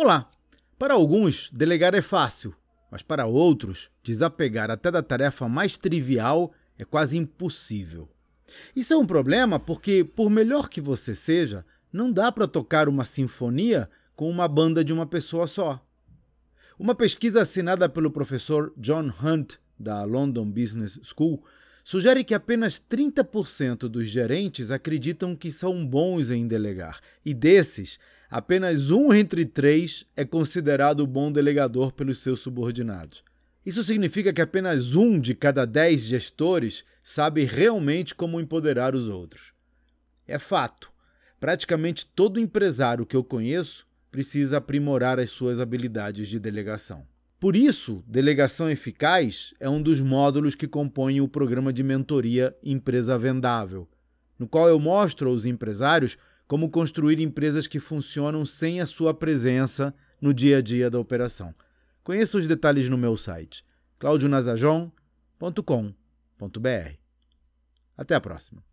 Olá! Para alguns, delegar é fácil, mas para outros, desapegar até da tarefa mais trivial é quase impossível. Isso é um problema porque, por melhor que você seja, não dá para tocar uma sinfonia com uma banda de uma pessoa só. Uma pesquisa assinada pelo professor John Hunt, da London Business School, sugere que apenas 30% dos gerentes acreditam que são bons em delegar, e desses, apenas um entre três é considerado bom delegador pelos seus subordinados. Isso significa que apenas um de cada dez gestores sabe realmente como empoderar os outros. É fato. Praticamente todo empresário que eu conheço precisa aprimorar as suas habilidades de delegação. Por isso, Delegação Eficaz é um dos módulos que compõem o programa de mentoria Empresa Vendável, no qual eu mostro aos empresários como construir empresas que funcionam sem a sua presença no dia a dia da operação. Conheça os detalhes no meu site claudionazajon.com.br. Até a próxima.